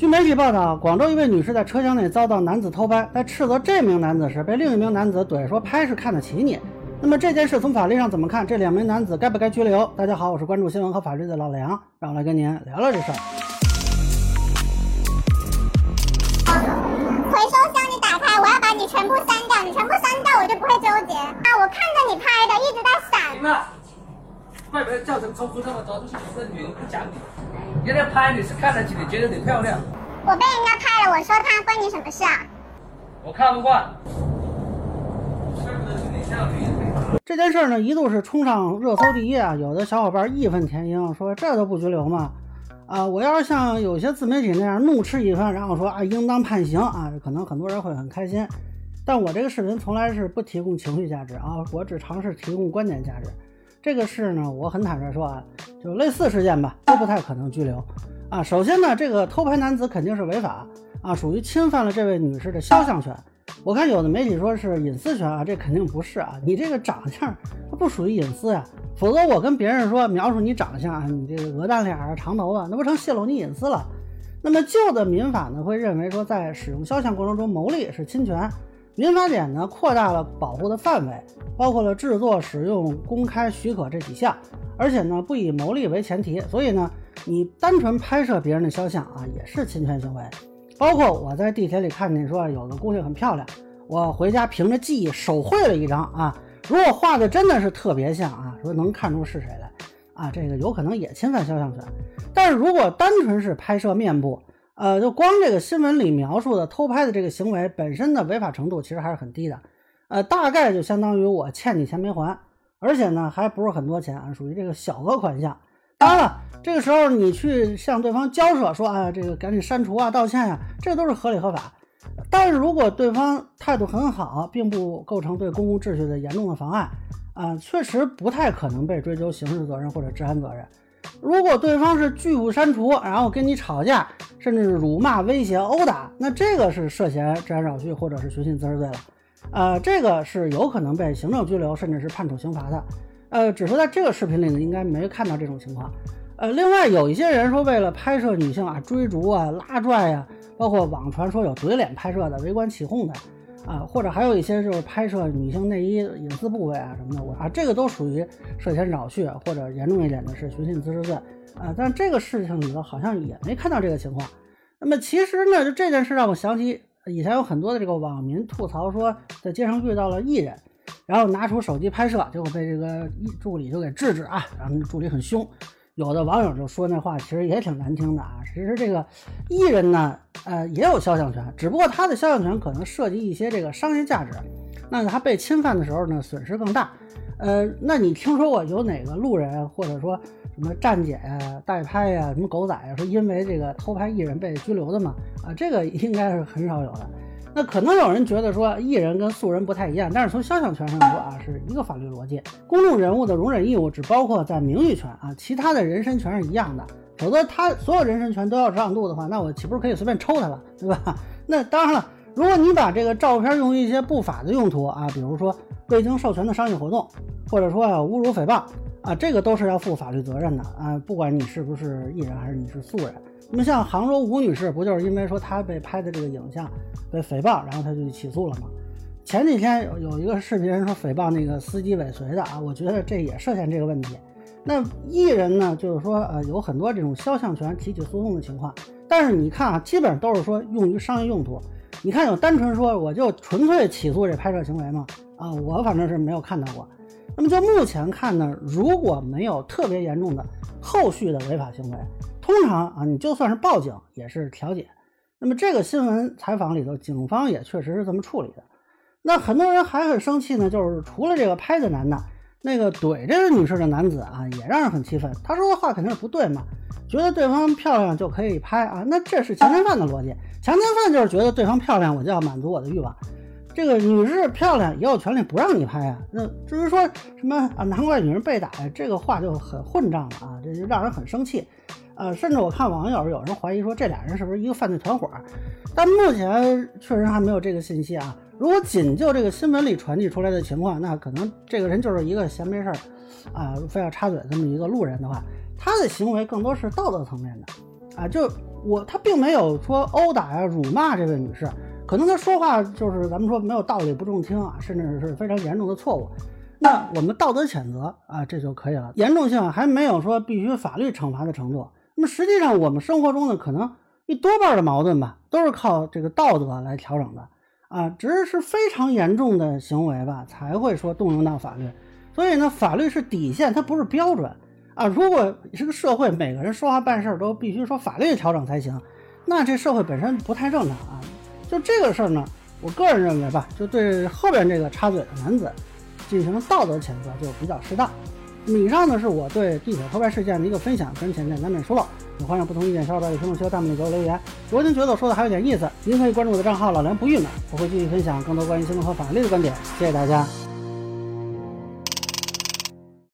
据媒体报道，广州一位女士在车厢内遭到男子偷拍，在斥责这名男子时，被另一名男子怼说拍是看得起你。那么这件事从法律上怎么看？这两名男子该不该拘留？大家好，我是关注新闻和法律的老梁，让我来跟您聊聊这事儿。回收箱你打开，我要把你全部删掉，你全部删掉我就不会纠结啊！我看着你拍的，一直在闪。怪不得叫成重复这么多，就是你这女人不讲理。人家拍你是看得起你，觉得你漂亮，我被人家拍了，我说他关你什么事啊？我看不惯。这件事儿呢，一度是冲上热搜第一啊！有的小伙伴义愤填膺，说这都不拘留吗？啊，我要是像有些自媒体那样怒斥一番，然后说啊，应当判刑啊，可能很多人会很开心。但我这个视频从来是不提供情绪价值啊，我只尝试提供观点价值。这个事呢，我很坦率说啊，就类似事件吧，都不太可能拘留啊。首先呢，这个偷拍男子肯定是违法啊，属于侵犯了这位女士的肖像权。我看有的媒体说是隐私权啊，这肯定不是啊，你这个长相它不属于隐私呀，否则我跟别人说描述你长相啊，你这个鹅蛋脸啊、长头发，那不成泄露你隐私了？那么旧的民法呢，会认为说在使用肖像过程中牟利是侵权。民法典呢扩大了保护的范围，包括了制作、使用、公开许可这几项，而且呢不以牟利为前提，所以呢你单纯拍摄别人的肖像啊也是侵权行为。包括我在地铁里看见说有个姑娘很漂亮，我回家凭着记忆手绘了一张啊，如果画的真的是特别像啊，说能看出是谁来啊，这个有可能也侵犯肖像权。但是如果单纯是拍摄面部，呃，就光这个新闻里描述的偷拍的这个行为本身的违法程度其实还是很低的，呃，大概就相当于我欠你钱没还，而且呢还不是很多钱啊，属于这个小额款项。当然了，这个时候你去向对方交涉说啊，这个赶紧删除啊，道歉呀，这都是合理合法。但是如果对方态度很好，并不构成对公共秩序的严重的妨碍，啊，确实不太可能被追究刑事责任或者治安责任。如果对方是拒不删除，然后跟你吵架，甚至是辱骂、威胁、殴打，那这个是涉嫌治安扰序或者是寻衅滋事罪了。呃，这个是有可能被行政拘留，甚至是判处刑罚的。呃，只是在这个视频里呢，应该没看到这种情况。呃，另外有一些人说，为了拍摄女性啊，追逐啊、拉拽呀，包括网传说有怼脸拍摄的、围观起哄的，啊，或者还有一些就是拍摄女性内衣隐私部位啊什么的，我啊，这个都属于涉嫌扰序，或者严重一点的是寻衅滋事罪。啊，但这个事情里头好像也没看到这个情况。那么其实呢，就这件事让我想起以前有很多的这个网民吐槽说，在街上遇到了艺人。然后拿出手机拍摄，结果被这个艺助理就给制止啊，然后助理很凶。有的网友就说那话其实也挺难听的啊。其实这个艺人呢，呃，也有肖像权，只不过他的肖像权可能涉及一些这个商业价值，那他被侵犯的时候呢，损失更大。呃，那你听说过有哪个路人或者说什么站姐呀、代拍呀、什么狗仔呀，说因为这个偷拍艺人被拘留的吗？啊，这个应该是很少有的。那可能有人觉得说艺人跟素人不太一样，但是从肖像权上说啊，是一个法律逻辑。公众人物的容忍义务只包括在名誉权啊，其他的人身权是一样的。否则他所有人身权都要让渡的话，那我岂不是可以随便抽他了，对吧？那当然了，如果你把这个照片用于一些不法的用途啊，比如说未经授权的商业活动，或者说啊侮辱诽谤啊，这个都是要负法律责任的啊，不管你是不是艺人还是你是素人。那么像杭州吴女士，不就是因为说她被拍的这个影像被诽谤，然后她就起诉了吗？前几天有有一个视频说诽谤那个司机尾随的啊，我觉得这也涉嫌这个问题。那艺人呢，就是说呃有很多这种肖像权提起诉讼的情况，但是你看啊，基本上都是说用于商业用途。你看有单纯说我就纯粹起诉这拍摄行为吗？啊，我反正是没有看到过。那么就目前看呢，如果没有特别严重的后续的违法行为。通常啊，你就算是报警也是调解。那么这个新闻采访里头，警方也确实是这么处理的。那很多人还很生气呢，就是除了这个拍的男的，那个怼这个女士的男子啊，也让人很气愤。他说的话肯定是不对嘛，觉得对方漂亮就可以拍啊，那这是强奸犯的逻辑。强奸犯就是觉得对方漂亮，我就要满足我的欲望。这个女士漂亮也有权利不让你拍啊。那至于说什么啊，难怪女人被打呀，这个话就很混账了啊，这就让人很生气。呃，甚至我看网友有人怀疑说这俩人是不是一个犯罪团伙，但目前确实还没有这个信息啊。如果仅就这个新闻里传递出来的情况，那可能这个人就是一个闲没事儿啊，非要插嘴这么一个路人的话，他的行为更多是道德层面的啊。就我他并没有说殴打呀、辱骂这位女士，可能他说话就是咱们说没有道理、不中听啊，甚至是非常严重的错误。那我们道德谴责啊，这就可以了，严重性还没有说必须法律惩罚的程度。那么实际上，我们生活中呢，可能一多半的矛盾吧，都是靠这个道德来调整的啊，只是是非常严重的行为吧，才会说动用到法律。所以呢，法律是底线，它不是标准啊。如果这个社会每个人说话办事都必须说法律调整才行，那这社会本身不太正常啊。就这个事儿呢，我个人认为吧，就对后边这个插嘴的男子。进行道德谴责就比较适当。以上呢是我对地铁偷拍事件的一个分享，跟前面难免疏漏，有欢迎不同意见小伙伴在评论区和弹幕里给我留言。如果您觉得我说的还有点意思，您可以关注我的账号老梁不郁闷，我会继续分享更多关于新闻和法律的观点。谢谢大家。